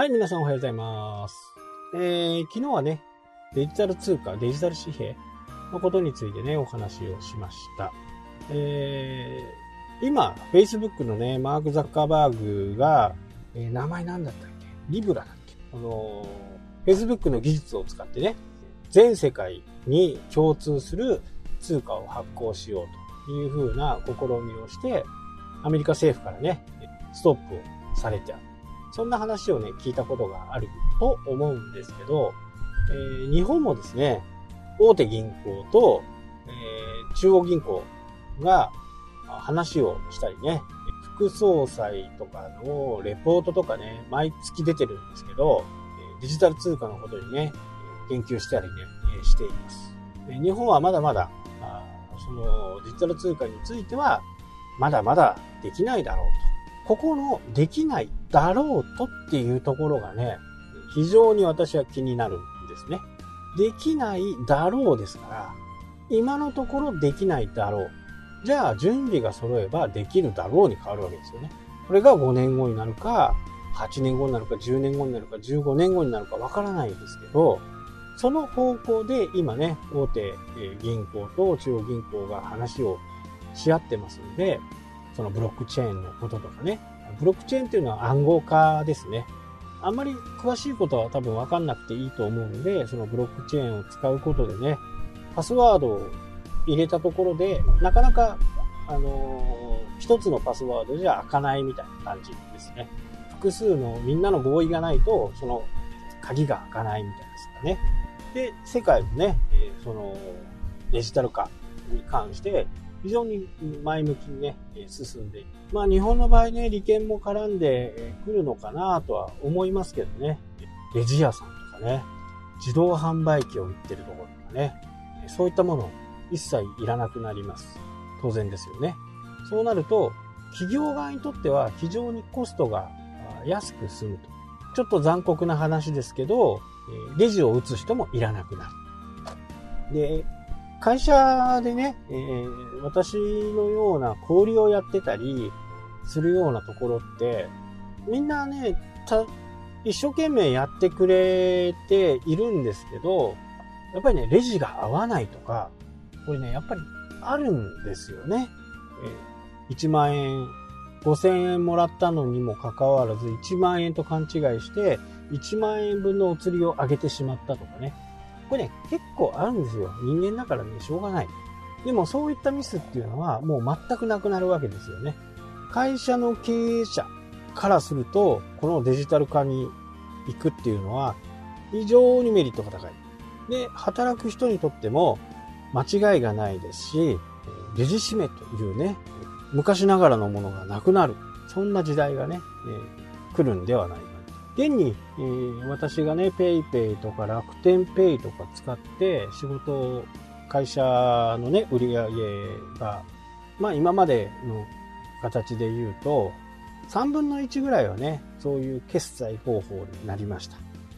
はい、皆さんおはようございます。えー、昨日はね、デジタル通貨、デジタル紙幣のことについてね、お話をしました。えー、今、Facebook のね、マーク・ザッカーバーグが、えー、名前なんだったっけ？リブラだっけ？あのー、Facebook の技術を使ってね、全世界に共通する通貨を発行しようというふうな試みをして、アメリカ政府からね、ストップをされてある。そんな話をね、聞いたことがあると思うんですけど、えー、日本もですね、大手銀行と、えー、中央銀行が話をしたりね、副総裁とかのレポートとかね、毎月出てるんですけど、デジタル通貨のことにね、研究したりね、しています。日本はまだまだ、そのデジタル通貨については、まだまだできないだろうと。ここのできないだろうとっていうところがね、非常に私は気になるんですね。できないだろうですから、今のところできないだろう。じゃあ準備が揃えばできるだろうに変わるわけですよね。これが5年後になるか、8年後になるか、10年後になるか、15年後になるかわからないですけど、その方向で今ね、大手銀行と中央銀行が話をし合ってますんで、そのブロックチェーンのこととかね。ブロックチェーンっていうのは暗号化ですね。あんまり詳しいことは多分わかんなくていいと思うんで、そのブロックチェーンを使うことでね、パスワードを入れたところで、なかなか、あのー、一つのパスワードじゃ開かないみたいな感じですね。複数のみんなの合意がないと、その鍵が開かないみたいですかね。で、世界もね、え、そのデジタル化に関して非常に前向きにね、進んでいる。まあ日本の場合ね、利権も絡んでくるのかなとは思いますけどね。レジ屋さんとかね、自動販売機を売ってるところとかね、そういったもの一切いらなくなります。当然ですよね。そうなると、企業側にとっては非常にコストが安く済むと。ちょっと残酷な話ですけど、レジを打つ人もいらなくなる。で、会社でね、えー、私のような小売をやってたりするようなところって、みんなね、一生懸命やってくれているんですけど、やっぱりね、レジが合わないとか、これね、やっぱりあるんですよね。えー、1万円、5000円もらったのにもかかわらず、1万円と勘違いして、1万円分のお釣りを上げてしまったとかね。これね、結構あるんですよ。人間だからね、しょうがない。でもそういったミスっていうのはもう全くなくなるわけですよね。会社の経営者からすると、このデジタル化に行くっていうのは非常にメリットが高い。で、働く人にとっても間違いがないですし、レジ締めというね、昔ながらのものがなくなる。そんな時代がね、えー、来るんではないか現に、えー、私がね、PayPay とか楽天 Pay とか使って仕事、会社のね、売り上げが、まあ今までの形で言うと、3分の1ぐらいはね、そういう決済方法になりました。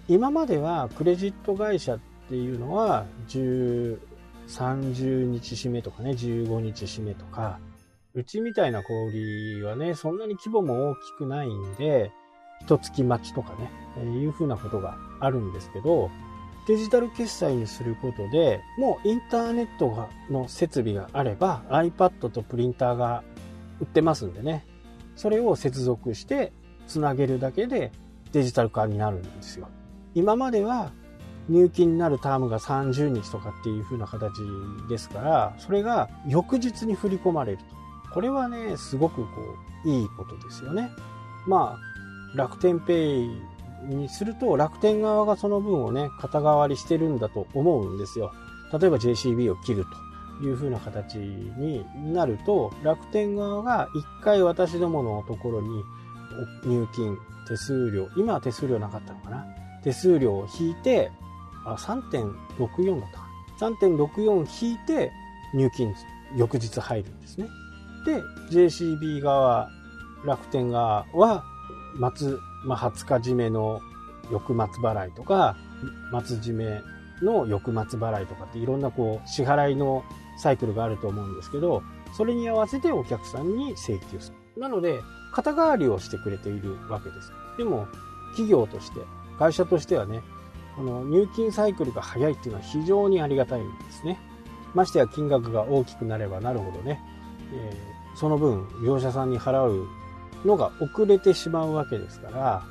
今まではクレジット会社っていうのは、10、30日締めとかね、15日締めとか、うちみたいな小売りはね、そんなに規模も大きくないんで、一月待ちとかね、えいうふうなことがあるんですけど、デジタル決済にすることで、もうインターネットがの設備があれば iPad とプリンターが売ってますんでね、それを接続してつなげるだけでデジタル化になるんですよ。今までは入金になるタームが30日とかっていう風な形ですから、それが翌日に振り込まれると。これはね、すごくこう、いいことですよね。まあ、楽天ペイにすると楽天側がその分をね、肩代わりしてるんだと思うんですよ。例えば JCB を切るという風な形になると、楽天側が一回私どものところに入金、手数料、今は手数料なかったのかな手数料を引いて、あ、3.64だったかな。3.64引いて入金翌日入るんですね。で、JCB 側、楽天側は末、まあ、20日締めの翌末払いとか、末締めの翌末払いとかっていろんなこう支払いのサイクルがあると思うんですけど、それに合わせてお客さんに請求する。なので、肩代わりをしてくれているわけです。でも、企業として、会社としてはね、この入金サイクルが早いっていうのは非常にありがたいんですね。ましてや金額が大きくなればなるほどね、えー、その分業者さんに払うのが遅れてしまうわけですから、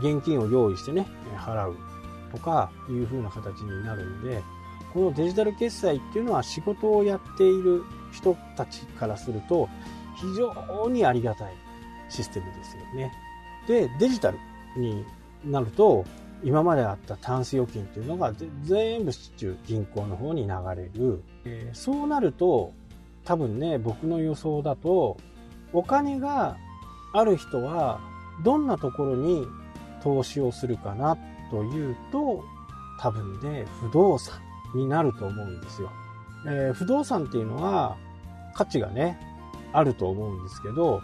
現金を用意してね、払うとかいう風な形になるんで、このデジタル決済っていうのは仕事をやっている人たちからすると非常にありがたいシステムですよね。で、デジタルになると、今まであったタンス預金っていうのが全部市中銀行の方に流れる、えー、そうなると多分ね僕の予想だとお金がある人はどんなところに投資をするかなというと多分ね不動産になると思うんですよ、えー、不動産っていうのは価値がねあると思うんですけど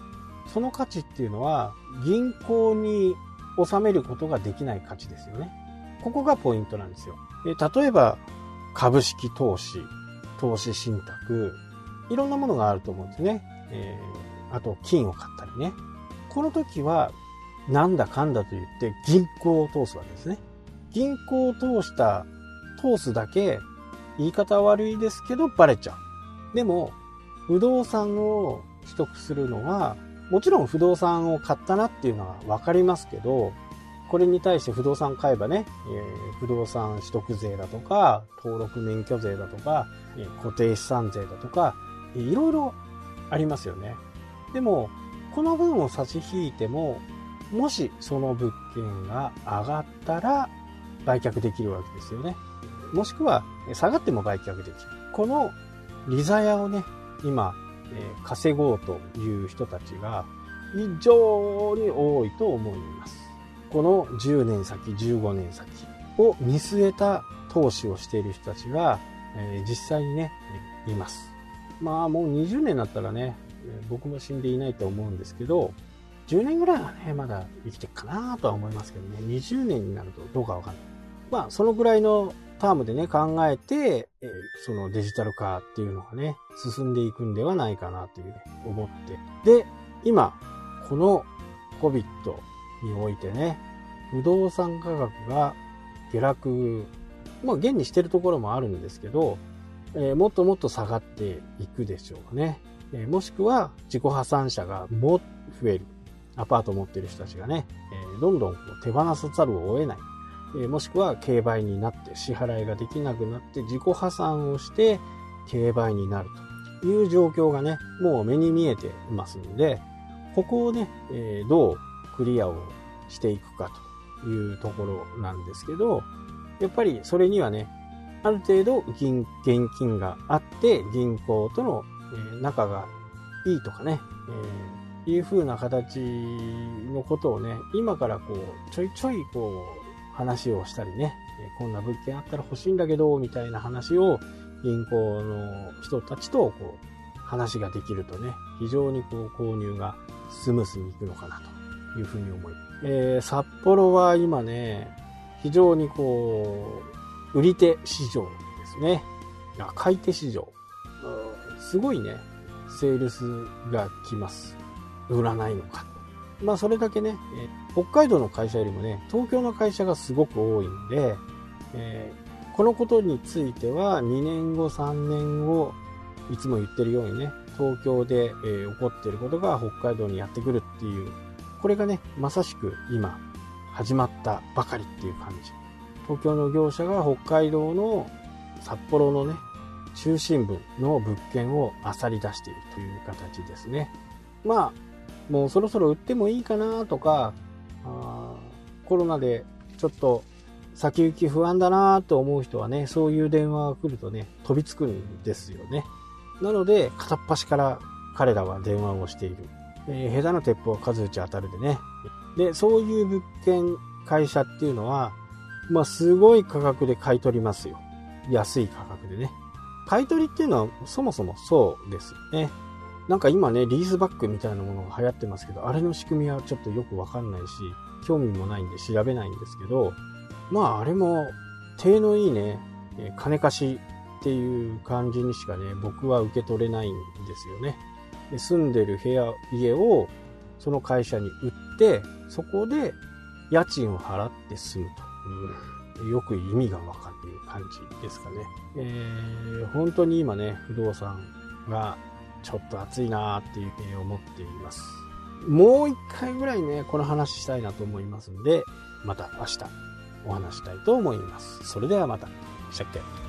その価値っていうのは銀行に収めることができない価値ですよね。ここがポイントなんですよ。例えば、株式投資、投資信託、いろんなものがあると思うんですね。えー、あと、金を買ったりね。この時は、なんだかんだと言って銀行を通すわけですね。銀行を通した、通すだけ、言い方悪いですけど、バレちゃう。でも、不動産を取得するのは、もちろん不動産を買ったなっていうのは分かりますけど、これに対して不動産買えばね、え、不動産取得税だとか、登録免許税だとか、え、固定資産税だとか、いろいろありますよね。でも、この分を差し引いても、もしその物件が上がったら売却できるわけですよね。もしくは下がっても売却できる。この利ザヤをね、今え、稼ごうという人たちが非常に多いと思います。この10年先、15年先を見据えた投資をしている人たちが、え、実際にね、います。まあもう20年だったらね、僕も死んでいないと思うんですけど、10年ぐらいはね、まだ生きてるかなとは思いますけどね、20年になるとどうかわかんない。まあ、そのぐらいのタームでね、考えて、え、そのデジタル化っていうのがね、進んでいくんではないかなという、ね、思って。で、今、この COVID においてね、不動産価格が下落、まあ現にしてるところもあるんですけど、えー、もっともっと下がっていくでしょうね。え、もしくは自己破産者がも増える。アパート持ってる人たちがね、え、どんどん手放さざるを得ない。えもしくは競売になって支払いができなくなって自己破産をして競売になるという状況がね、もう目に見えていますので、ここをね、えどうクリアをしていくかというところなんですけど、やっぱりそれにはね、ある程度現金があって銀行とのえ仲がいいとかね、えー、いう風な形のことをね、今からこう、ちょいちょいこう、話をしたりね、こんな物件あったら欲しいんだけど、みたいな話を銀行の人たちとこう話ができるとね、非常にこう購入がスムースにいくのかなというふうに思い。えー、札幌は今ね、非常にこう、売り手市場ですね。買い手市場。すごいね、セールスが来ます。売らないのか。まあそれだけね、北海道の会社よりもね、東京の会社がすごく多いんで、えー、このことについては2年後、3年後、いつも言ってるようにね、東京で、えー、起こっていることが北海道にやってくるっていう、これがね、まさしく今、始まったばかりっていう感じ。東京の業者が北海道の札幌のね、中心部の物件を漁り出しているという形ですね。まあ、もうそろそろ売ってもいいかなとか、あコロナでちょっと先行き不安だなと思う人はね、そういう電話が来るとね、飛びつくんですよね。なので、片っ端から彼らは電話をしている。えー、下手な鉄砲は数打ち当たるでね。で、そういう物件、会社っていうのは、まあ、すごい価格で買い取りますよ。安い価格でね。買い取りっていうのはそもそもそうですよね。なんか今ね、リースバックみたいなものが流行ってますけど、あれの仕組みはちょっとよくわかんないし、興味もないんで調べないんですけど、まああれも、手のいいね、金貸しっていう感じにしかね、僕は受け取れないんですよね。で住んでる部屋、家をその会社に売って、そこで家賃を払って住むという、よく意味がわかるいう感じですかね。えー、本当に今ね、不動産がちょっと暑いなーっていうふうに思っています。もう一回ぐらいね、この話したいなと思いますんで、また明日お話したいと思います。それではまた。したっけ？